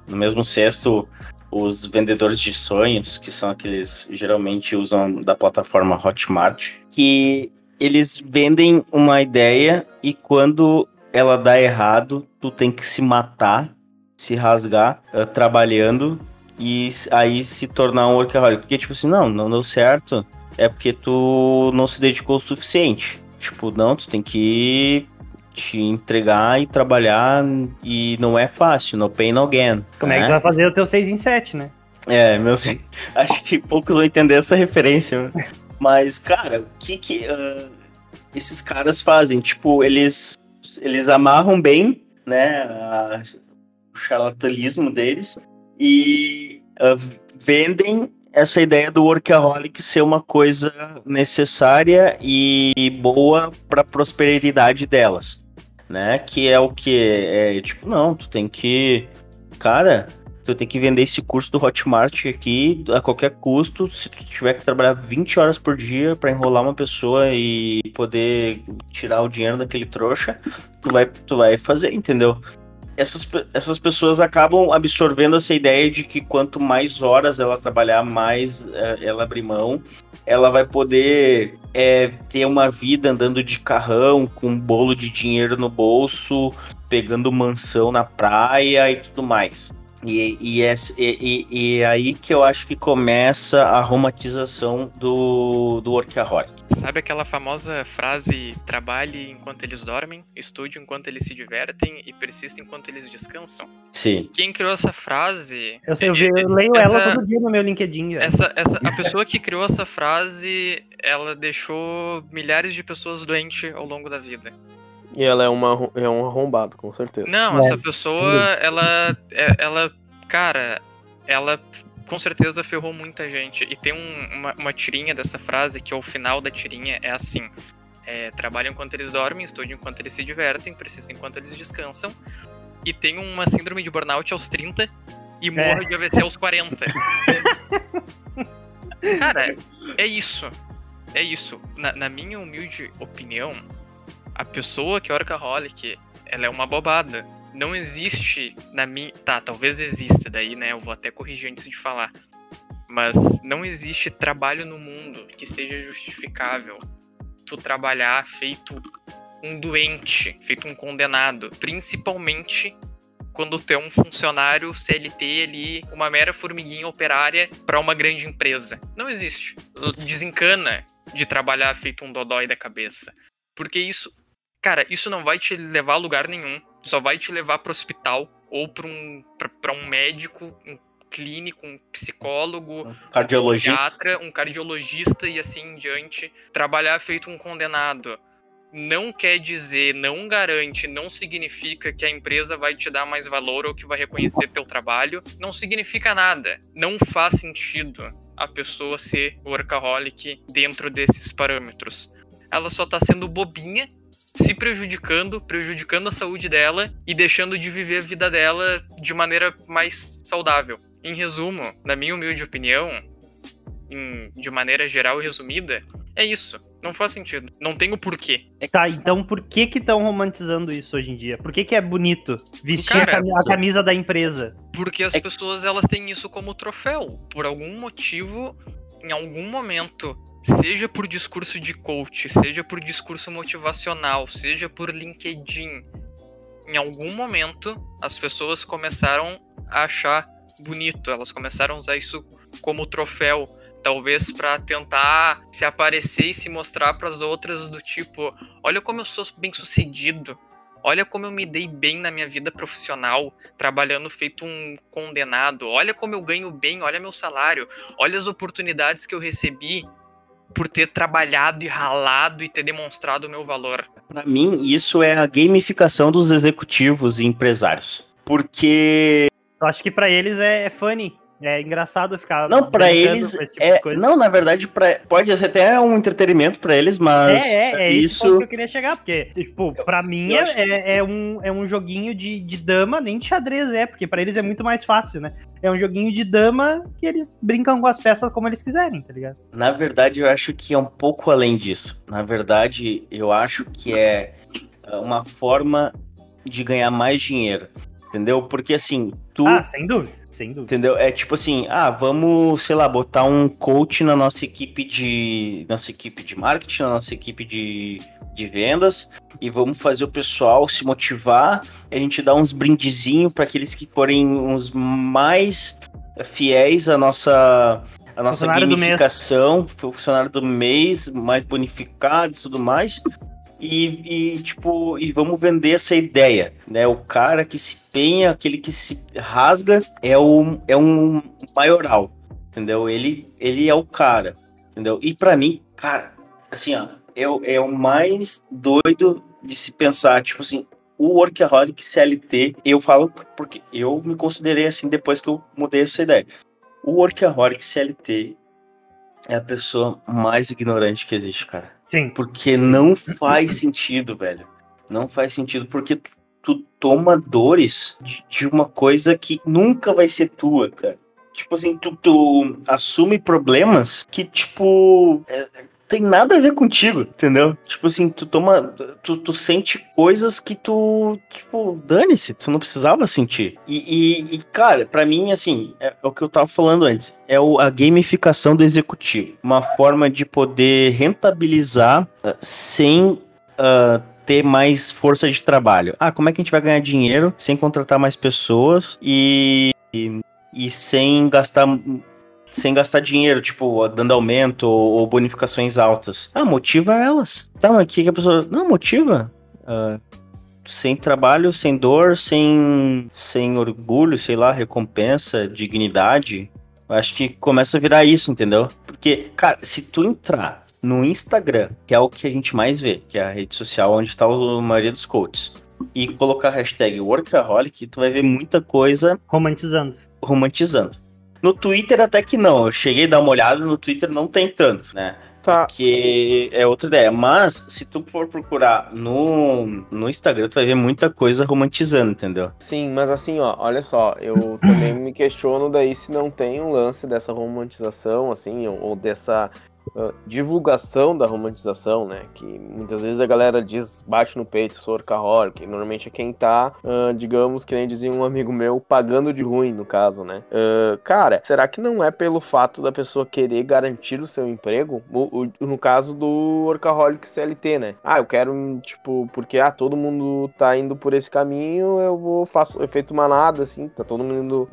no mesmo cesto os vendedores de sonhos, que são aqueles geralmente usam da plataforma Hotmart, que eles vendem uma ideia e quando ela dá errado, tu tem que se matar, se rasgar, ah, trabalhando e aí se tornar um workaholic. Porque, tipo assim, não, não deu certo, é porque tu não se dedicou o suficiente. Tipo, não, tu tem que te entregar e trabalhar e não é fácil, no pain, no gain. Como é que né? tu vai fazer o teu 6 em 7, né? É, meu, acho que poucos vão entender essa referência. né? Mas, cara, o que que ah, esses caras fazem? Tipo, eles, eles amarram bem, né, a- charlatanismo deles e ah, vendem essa ideia do workaholic ser uma coisa necessária e boa para prosperidade delas, né? Que é o que é tipo, não, tu tem que, cara, tu tem que vender esse curso do Hotmart aqui a qualquer custo. Se tu tiver que trabalhar 20 horas por dia para enrolar uma pessoa e poder tirar o dinheiro daquele trouxa, tu vai, tu vai fazer, entendeu? Essas, essas pessoas acabam absorvendo essa ideia de que quanto mais horas ela trabalhar, mais eh, ela abrir mão, ela vai poder eh, ter uma vida andando de carrão, com um bolo de dinheiro no bolso, pegando mansão na praia e tudo mais. E, e- e- e é aí que eu acho que começa a romantização do, do workaholic. Sabe aquela famosa frase: trabalhe enquanto eles dormem, estude enquanto eles se divertem e persista enquanto eles descansam? Sim. Quem criou essa frase? Eu, sei, eu, vi- eu leio essa- ela todo dia no meu LinkedIn. Essa, essa, a pessoa que criou essa frase, ela deixou milhares de pessoas doentes ao longo da vida. E ela é, uma, é um arrombado, com certeza. Não, Mas- essa pessoa, ela, é- ela, cara, ela com certeza ferrou muita gente. E tem um- uma, uma tirinha dessa frase que ao final da tirinha é assim: é, trabalham enquanto eles dormem, estudam enquanto eles se divertem, persistem enquanto eles descansam. E tem uma síndrome de burnout aos 30 e morre de AVC aos 40. Cara, é isso. É isso. Na, na minha humilde opinião, a pessoa que é workaholic, ela é uma bobada. Não existe na minha. Tá, talvez exista, daí, né? Eu vou até corrigir antes de falar. Mas não existe trabalho no mundo que seja justificável tu trabalhar feito um doente, feito um condenado, principalmente quando tu é um funcionário CLT ali, uma mera formiguinha operária para uma grande empresa. Não existe. Desencana de trabalhar feito um dodói da cabeça. Porque isso, cara, isso não vai te levar a lugar nenhum. Só vai te levar para hospital ou para um, pra, um médico, um clínico, um psicólogo, um cardiologista. um psiquiatra, um cardiologista e assim em diante. Trabalhar feito um condenado não quer dizer, não garante, não significa que a empresa vai te dar mais valor ou que vai reconhecer teu trabalho. Não significa nada. Não faz sentido a pessoa ser workaholic dentro desses parâmetros. Ela só tá sendo bobinha, se prejudicando, prejudicando a saúde dela e deixando de viver a vida dela de maneira mais saudável. Em resumo, na minha humilde opinião, em, de maneira geral e resumida, é isso. Não faz sentido. Não tem o porquê. Tá, então por que que estão romantizando isso hoje em dia? Por que que é bonito vestir Cara, a, cami- a camisa da empresa? Porque as É- pessoas elas têm isso como troféu. Por algum motivo, em algum momento, seja por discurso de coach, seja por discurso motivacional, seja por LinkedIn, em algum momento as pessoas começaram a achar bonito, elas começaram a usar isso como troféu, talvez para tentar se aparecer e se mostrar para as outras do tipo, olha como eu sou bem-sucedido. Olha como eu me dei bem na minha vida profissional, trabalhando feito um condenado. Olha como eu ganho bem, olha meu salário. Olha as oportunidades que eu recebi por ter trabalhado e ralado e ter demonstrado o meu valor. Pra mim, isso é a gamificação dos executivos e empresários. Porque Eu acho que pra eles é, é funny. É engraçado ficar. Não, brincando eles tipo é. Não, na verdade, pra, pode ser até um entretenimento pra eles, mas é, é, é isso isso. que eu queria chegar, porque, tipo, pra mim eu é, acho é, é um, é um joguinho de, de dama, nem de xadrez é, porque pra eles é muito mais fácil, né? É um joguinho de dama que eles brincam com as peças como eles quiserem, tá ligado? Na verdade, eu acho que é um pouco além disso. Na verdade, eu acho que é é uma forma de ganhar mais dinheiro. Entendeu? Porque assim, tu. Ah, sem dúvida, sem dúvida. Entendeu? É tipo assim, ah, vamos, sei lá, botar um coach na nossa equipe de. Nossa equipe de marketing, na nossa equipe de, de vendas, e vamos fazer o pessoal se motivar. A gente dá uns brindezinhos para aqueles que forem os mais fiéis à nossa. A nossa Funcionário do gamificação, funcionário do mês, mais bonificado e tudo mais. E, e, tipo, e vamos vender essa ideia, né? O cara que se penha, aquele que se rasga, é, o, é um maioral, entendeu? Ele, ele é o cara, entendeu? E pra mim, cara, assim, ó, é, é o mais doido de se pensar, tipo assim, o workaholic CLT, eu falo porque eu me considerei assim depois que eu mudei essa ideia. O workaholic CLT é a pessoa mais ignorante que existe, cara. Sim. Porque não faz sentido, velho. Não faz sentido, porque tu, tu toma dores de, de uma coisa que nunca vai ser tua, cara. Tipo assim, tu, tu assume problemas que, tipo, é, tem nada a ver contigo, entendeu? Tipo assim, tu toma. Tu, tu sente coisas que tu. Tipo, dane-se, tu não precisava sentir. E, e, e, cara, pra mim, assim, é, é o que eu tava falando antes. É o- a gamificação do executivo. Uma forma de poder rentabilizar ah, sem. ah, ter mais força de trabalho. Ah, como é que a gente vai ganhar dinheiro sem contratar mais pessoas e, e, e sem gastar sem gastar dinheiro, tipo, dando aumento ou, ou bonificações altas. Ah, motiva elas. Tá, mas o que, que a pessoa. Não, motiva. Ah, sem trabalho, sem dor, sem, sem orgulho, sei lá, recompensa, dignidade. Eu acho que começa a virar isso, entendeu? Porque, cara, se tu entrar no Instagram, que é o que a gente mais vê, que é a rede social onde tá a maioria dos coaches, e colocar a hashtag workaholic, tu vai ver muita coisa Romantizando. romantizando. No Twitter até que não, eu cheguei a dar uma olhada, no Twitter não tem tanto, né? Tá. Que é outra ideia. Mas, se tu for procurar no, no Instagram, tu vai ver muita coisa romantizando, entendeu? Sim, mas assim, ó, olha só, eu também me questiono daí se não tem um lance dessa romantização, assim, ou, ou dessa uh, divulgação da romantização, né? Que muitas vezes a galera diz, bate no peito, sou orcaholic, normalmente é quem tá, uh, digamos, que nem dizia um amigo meu, pagando de ruim, no caso, né? Uh, cara, será que não é pelo fato da pessoa querer garantir o seu emprego? O, o, no caso do orcaholic CLT, né? Ah, eu quero, tipo, porque ah, todo mundo tá indo por esse caminho, eu vou, faço efeito manada, assim, tá todo mundo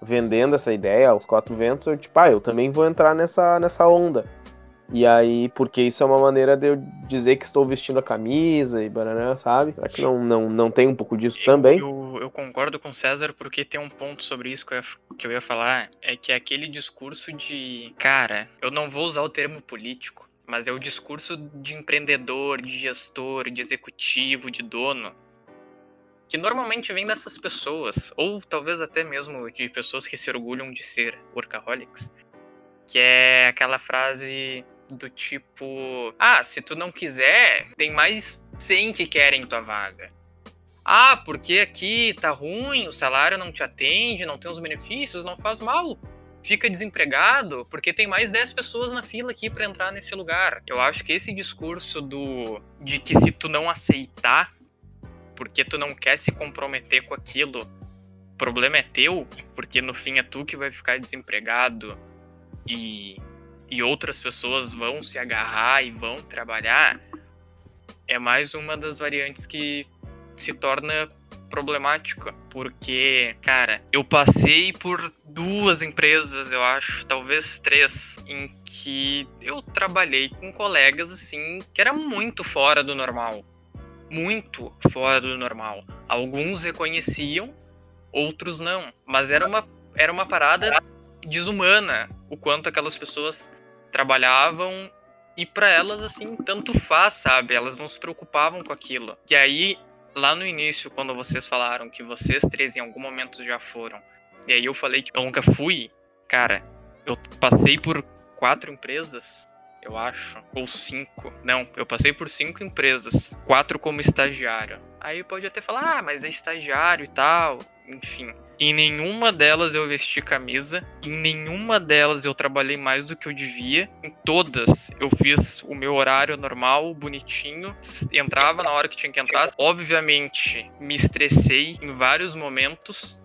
vendendo essa ideia aos quatro ventos, eu, tipo, ah, eu também vou entrar nessa, nessa onda. E aí, porque isso é uma maneira de eu dizer que estou vestindo a camisa e banana, sabe? Será que não, não, não tem um pouco disso eu, também? Eu, eu, concordo com o César, porque tem um ponto sobre isso que eu, ia, que eu ia falar, é que é aquele discurso de, cara, eu não vou usar o termo político, mas é o discurso de empreendedor, de gestor, de executivo, de dono, que normalmente vem dessas pessoas, ou talvez até mesmo de pessoas que se orgulham de ser workaholics, que é aquela frase do tipo: Ah, se tu não quiser, tem mais 100 que querem tua vaga. Ah, porque aqui tá ruim, o salário não te atende, não tem os benefícios, não faz mal. Fica desempregado porque tem mais 10 pessoas na fila aqui para entrar nesse lugar. Eu acho que esse discurso do de que se tu não aceitar, porque tu não quer se comprometer com aquilo, o problema é teu, porque no fim é tu que vai ficar desempregado e e outras pessoas vão se agarrar e vão trabalhar, é mais uma das variantes que se torna problemática, porque, cara, eu passei por duas empresas, eu acho, talvez três, em que eu trabalhei com colegas assim que era muito fora do normal. Muito fora do normal. Alguns reconheciam, outros não, mas era uma era uma parada desumana o quanto aquelas pessoas trabalhavam e para elas assim tanto faz, sabe? Elas não se preocupavam com aquilo. E aí lá no início, quando vocês falaram que vocês três em algum momento já foram, e aí eu falei que eu nunca fui, cara, eu passei por quatro empresas, eu acho, ou cinco. Não, eu passei por cinco empresas, quatro como estagiário. Aí pode até falar, ah, mas é estagiário e tal, enfim. Em nenhuma delas eu vesti camisa, em nenhuma delas eu trabalhei mais do que eu devia. Em todas eu fiz o meu horário normal, bonitinho, entrava na hora que tinha que entrar. Obviamente, me estressei em vários momentos,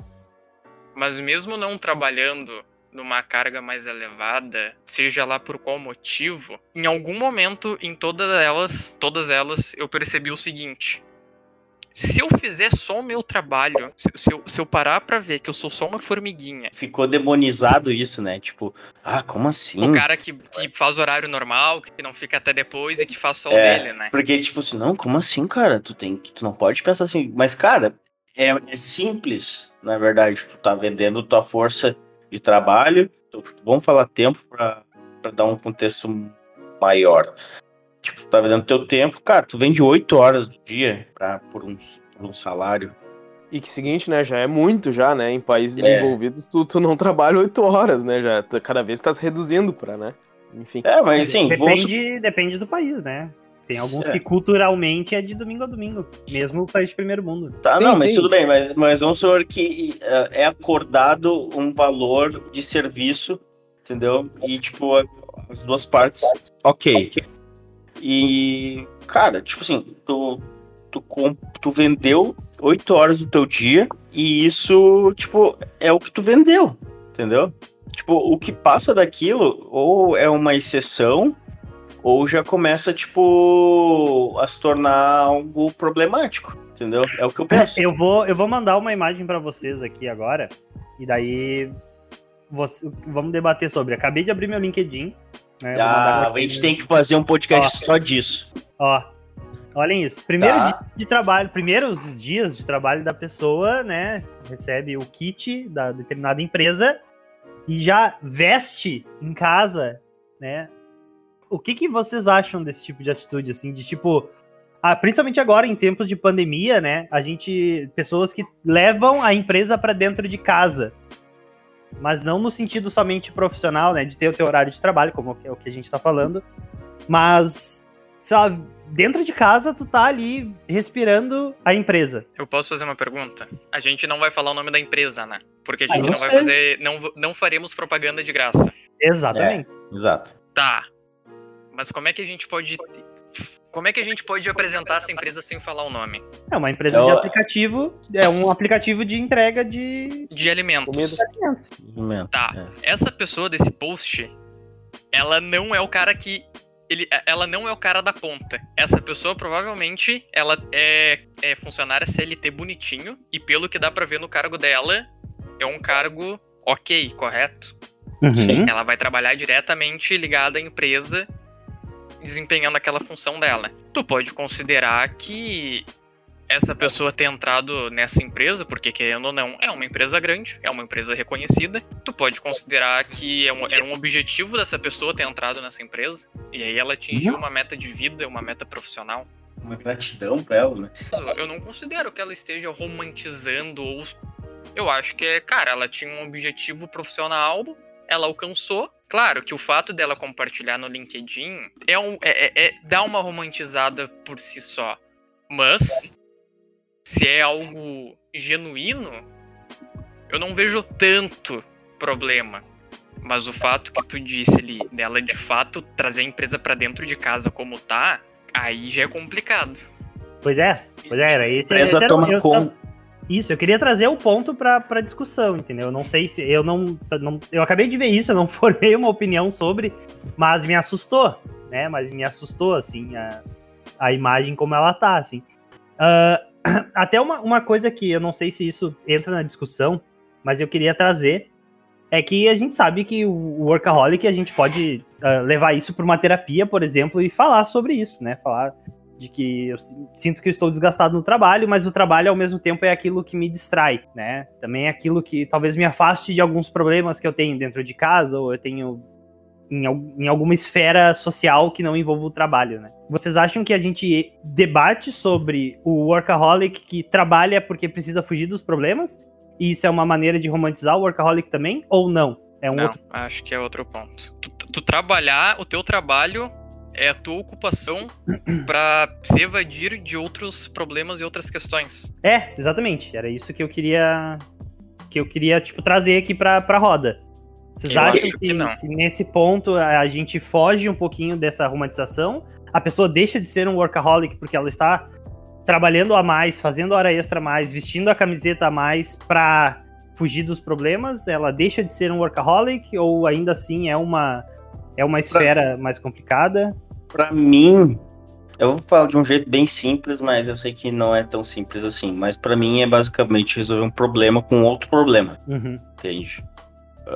mas mesmo não trabalhando numa carga mais elevada, seja lá por qual motivo, em algum momento em todas elas, todas elas eu percebi o seguinte: se eu fizer só o meu trabalho, se, se, eu, se eu parar pra ver que eu sou só uma formiguinha. Ficou demonizado isso, né? Tipo, ah, como assim? O cara que, que faz horário normal, que não fica até depois e que faz só o é, dele, né? Porque, tipo assim, não, como assim, cara? Tu, tem, tu não pode pensar assim. Mas, cara, é, é simples, na verdade. Tu tá vendendo tua força de trabalho. Tu, vamos falar tempo pra, pra dar um contexto maior. Tipo, tu tá vendendo teu tempo, cara, tu vende 8 horas do dia pra, por, um, por um salário. E que seguinte, né? Já é muito já, né? Em países é. desenvolvidos, tu, tu não trabalha 8 horas, né? Já cada vez tá se reduzindo pra, né? Enfim. É, mas assim. Depende, vou... depende do país, né? Tem alguns é. que culturalmente é de domingo a domingo, mesmo o país de primeiro mundo. Tá, sim, não, mas sim. tudo bem, mas, mas vamos supor que uh, é acordado um valor de serviço, entendeu? E, tipo, as duas partes, ok. E, cara, tipo assim, tu, tu, tu vendeu oito horas do teu dia e isso, tipo, é o que tu vendeu, entendeu? Tipo, o que passa daquilo ou é uma exceção ou já começa, tipo, a se tornar algo problemático, entendeu? É o que eu penso. Eu vou, eu vou mandar uma imagem para vocês aqui agora e daí você, vamos debater sobre. Acabei de abrir meu LinkedIn é, ah, a gente tem que fazer um podcast ó, só disso. Ó, olhem isso. Primeiro tá. dia de trabalho, primeiros dias de trabalho da pessoa, né? Recebe o kit da determinada empresa e já veste em casa, né? O que, que vocês acham desse tipo de atitude, assim, de tipo, ah, principalmente agora em tempos de pandemia, né? A gente, pessoas que levam a empresa para dentro de casa mas não no sentido somente profissional, né, de ter o teu horário de trabalho, como é o que a gente tá falando, mas, sabe, dentro de casa tu tá ali respirando a empresa. Eu posso fazer uma pergunta? A gente não vai falar o nome da empresa, né? Porque a ah, gente ah, não, não vai fazer, não, não faremos propaganda de graça. Exatamente. É, exato. Tá. Mas como é que a gente pode. Como é que a gente pode apresentar essa empresa sem falar o nome? É uma empresa É de o- aplicativo, é um aplicativo de entrega de De alimentos. Comida. alimentos. Tá. É. Essa pessoa desse post, ela não é o cara que. Ele, ela não é o cara da ponta. Essa pessoa provavelmente ela é, é funcionária CLT bonitinho. E pelo que dá pra ver no cargo dela, é um cargo ok, correto? Sim. Ela vai trabalhar diretamente ligada à empresa, desempenhando aquela função dela. Tu pode considerar que essa pessoa ter entrado nessa empresa, porque querendo ou não, é uma empresa grande, é uma empresa reconhecida. Tu pode considerar que é um, era um objetivo dessa pessoa ter entrado nessa empresa, e aí ela atingiu uma meta de vida, uma meta profissional. Uma gratidão pra ela, né? Eu não considero que ela esteja romantizando ou. Eu acho que é, cara, ela tinha um objetivo profissional, ela alcançou. Claro que o fato dela compartilhar no LinkedIn é um. É, é, é- dá uma romantizada por si só. Mas, se é algo genuíno, eu não vejo tanto problema. Mas o fato que tu disse ali, dela de fato trazer a empresa pra dentro de casa como tá, aí já é complicado. Pois é, pois é, era esse. A empresa toma conta. Isso, eu queria trazer o ponto pra discussão, entendeu? Eu não sei se. Eu não, não. Eu acabei de ver isso, eu não formei uma opinião sobre, mas me assustou, né? Mas me assustou, assim, a, a imagem como ela tá, assim. Ah, até uma, uma coisa que eu não sei se isso entra na discussão, mas eu queria trazer é que a gente sabe que o workaholic a gente pode ah, levar isso para uma terapia, por exemplo, e falar sobre isso, né? Falar de que eu si- sinto que eu estou desgastado no trabalho, mas o trabalho ao mesmo tempo é aquilo que me distrai, né? Também é aquilo que talvez me afaste de alguns problemas que eu tenho dentro de casa ou eu tenho em, em alguma esfera social que não envolva o trabalho, né? Vocês acham que a gente debate sobre o workaholic que trabalha porque precisa fugir dos problemas? E isso é uma maneira de romantizar o workaholic também? Ou não? É um Não, outro. acho que é outro ponto. Tu, tu trabalhar, o teu trabalho é a tua ocupação pra se evadir de outros problemas e outras questões. É, exatamente. Era isso que eu queria. Que eu queria, tipo, trazer aqui pra, pra roda. Vocês Eu acham acho que, que não. que nesse ponto a a gente foge um pouquinho dessa romantização? A pessoa deixa de ser um workaholic porque ela está trabalhando a mais, fazendo hora extra a mais, vestindo a camiseta a mais pra fugir dos problemas? Ela deixa de ser um workaholic ou ainda assim é uma é uma esfera mais complicada? Pra mim, eu vou falar de um jeito bem simples, mas eu sei que não é tão simples assim. Mas pra mim é basicamente resolver um problema com outro problema, Uhum. entende?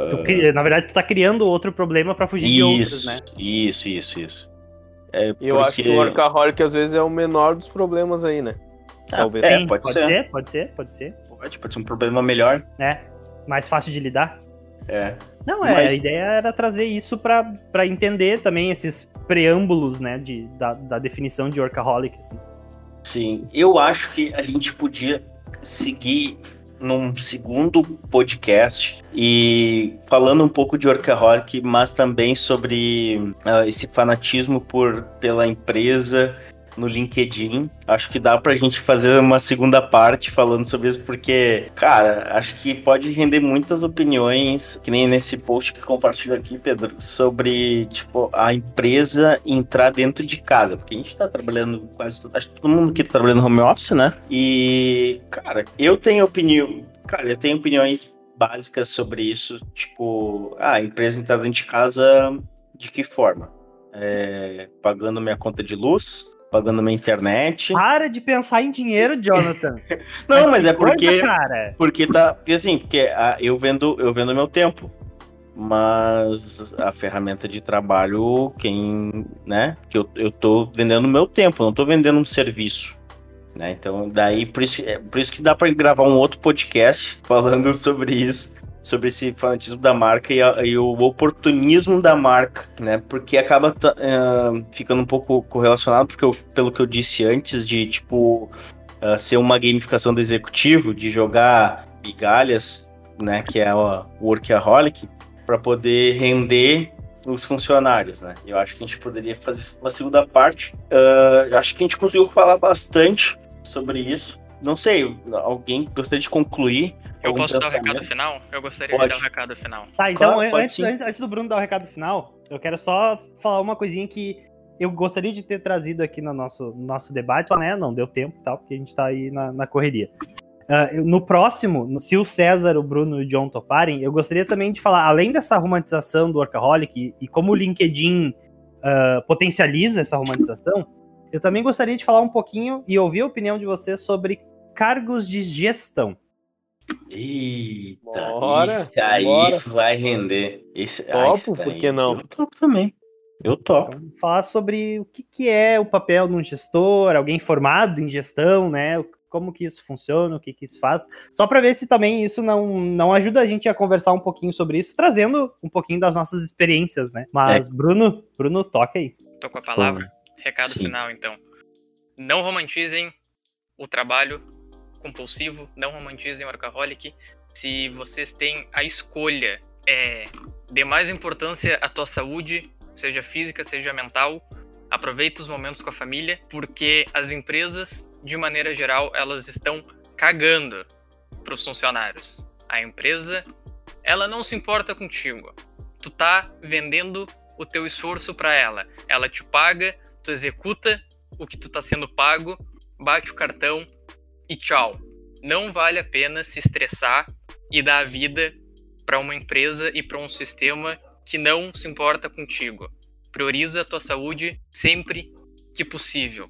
Tu cri- na verdade, tu tá criando outro problema pra fugir de outros, Isso, né? isso, isso, isso. É eu acho que o workaholic às vezes é o menor dos problemas aí, né? Ah, talvez. É, Sim, pode, ser. Pode ser, pode ser. Pode, pode ser um problema melhor. né? Mais fácil de lidar. É. Não, é, Mas- a ideia era trazer isso pra entender também esses preâmbulos, né, de, da, da definição de workaholic, assim. Sim, eu acho que a gente podia seguir num segundo podcast e falando um pouco de workaholic, mas também sobre ah, esse fanatismo por pela empresa no LinkedIn. Acho que dá pra gente fazer uma segunda parte falando sobre isso, porque, cara, acho que pode render muitas opiniões, que nem nesse post que compartilho aqui, Pedro, sobre, tipo, a empresa entrar dentro de casa, porque a gente tá trabalhando quase, todo- acho que todo mundo aqui tá trabalhando home office, né? E, cara, eu tenho opinião, cara, eu tenho opiniões básicas sobre isso, tipo, ah, a empresa entrar dentro de casa de que forma? É, pagando minha conta de luz, pagando minha internet. Para de pensar em dinheiro, Jonathan. Não, mas é Coisa, porque cara. porque tá, porque assim, porque ah, eu vendo eu vendo meu tempo. Mas a ferramenta de trabalho, quem, né? Que eu, eu tô vendendo meu tempo, não tô vendendo um serviço. Né? Então, daí, por isso, é, por isso que dá para gravar um outro podcast falando sobre isso, sobre esse fanatismo da marca e, a- e o oportunismo da marca, né? Porque acaba eh, ficando um pouco correlacionado, porque eu- pelo que eu disse antes, de tipo ah, ser uma gamificação do executivo, de jogar migalhas, né? Que é o workaholic, para poder render os funcionários, né? Eu acho que a gente poderia fazer uma segunda parte. Eu acho que a gente conseguiu falar bastante sobre isso. Não sei, alguém gostaria de concluir? Eu posso dar o recado final? Eu gostaria pode. de dar o recado final. Tá, então claro, antes, antes, antes, do Bruno dar o recado final, eu quero só falar uma coisinha que eu gostaria de ter trazido aqui no nosso, nosso debate, né? Não deu tempo e tal, porque a gente tá aí na, na correria. Uh, no próximo, se o César, o Bruno e o John toparem, eu gostaria também de falar, além dessa romantização do Workaholic e, e como o LinkedIn uh, potencializa essa romantização, eu também gostaria de falar um pouquinho e ouvir a opinião de vocês sobre cargos de gestão. Eita, bora, esse aí bora. vai render. Esse, topo, por que não? Eu topo também. Eu topo. Então, falar sobre o que, que é o papel de um gestor, alguém formado em gestão, né? Como que isso funciona, o que que isso faz. Só para ver se também isso não, não ajuda a gente a conversar um pouquinho sobre isso, trazendo um pouquinho das nossas experiências, né? Mas, é. Bruno, Bruno, toca aí. Tô com a palavra. Recado Sim. final, então. Não romantizem o trabalho compulsivo, não romantizem o workaholic. Se vocês têm a escolha, é, dê mais importância à tua saúde, seja física, seja mental. Aproveita os momentos com a família, porque as empresas, de maneira geral, elas estão cagando para os funcionários. A empresa, ela não se importa contigo. Tu tá vendendo o teu esforço para ela. Ela te paga, tu executa o que tu tá sendo pago, bate o cartão e tchau. Não vale a pena se estressar e dar a vida para uma empresa e para um sistema que não se importa contigo. Prioriza a tua saúde sempre que possível.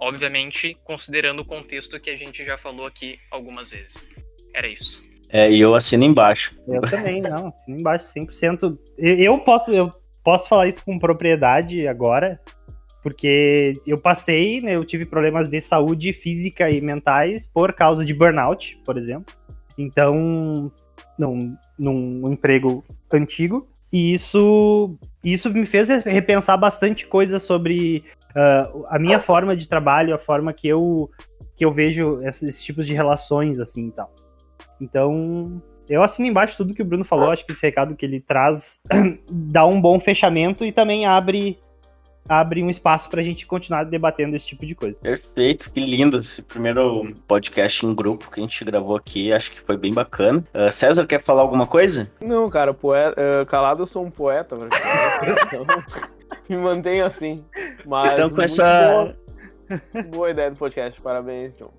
Obviamente, considerando o contexto que a gente já falou aqui algumas vezes. Era isso. É, e eu assino embaixo. Eu também, não, assino embaixo 100%. Eu posso, eu posso falar isso com propriedade agora, porque eu passei, né, eu tive problemas de saúde física e mentais por causa de burnout, por exemplo. Então, num, num emprego antigo, e isso, isso me fez repensar bastante coisas sobre uh, a minha forma de trabalho, a forma que eu, que eu vejo esses, esses tipos de relações, assim, e tal. Então, eu assino embaixo tudo que o Bruno falou, acho que esse recado que ele traz dá um bom fechamento e também abre abre um espaço para a gente continuar debatendo esse tipo de coisa. Perfeito, que lindo esse primeiro podcast em grupo que a gente gravou aqui, acho que foi bem bacana. Uh, César, quer falar alguma coisa? Não, cara, poeta, uh, calado eu sou um poeta, então me mantenho assim. Mas então com essa... Boa, boa ideia do podcast, parabéns, John.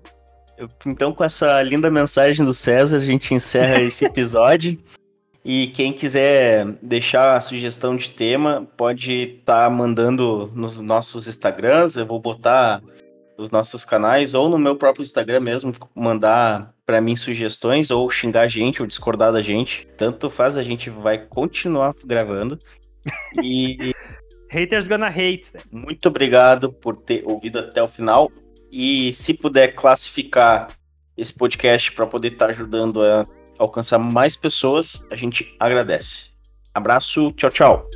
Então, com essa linda mensagem do César, a gente encerra esse episódio. E quem quiser deixar a sugestão de tema, pode estar tá mandando nos nossos Instagrams. Eu vou botar nos nossos canais ou no meu próprio Instagram mesmo, mandar para mim sugestões ou xingar a gente ou discordar da gente. Tanto faz, a gente vai continuar gravando. E. Haters gonna hate. Muito obrigado por ter ouvido até o final. E se puder classificar esse podcast para poder estar tá ajudando a alcançar mais pessoas, a gente agradece. Abraço, tchau, tchau.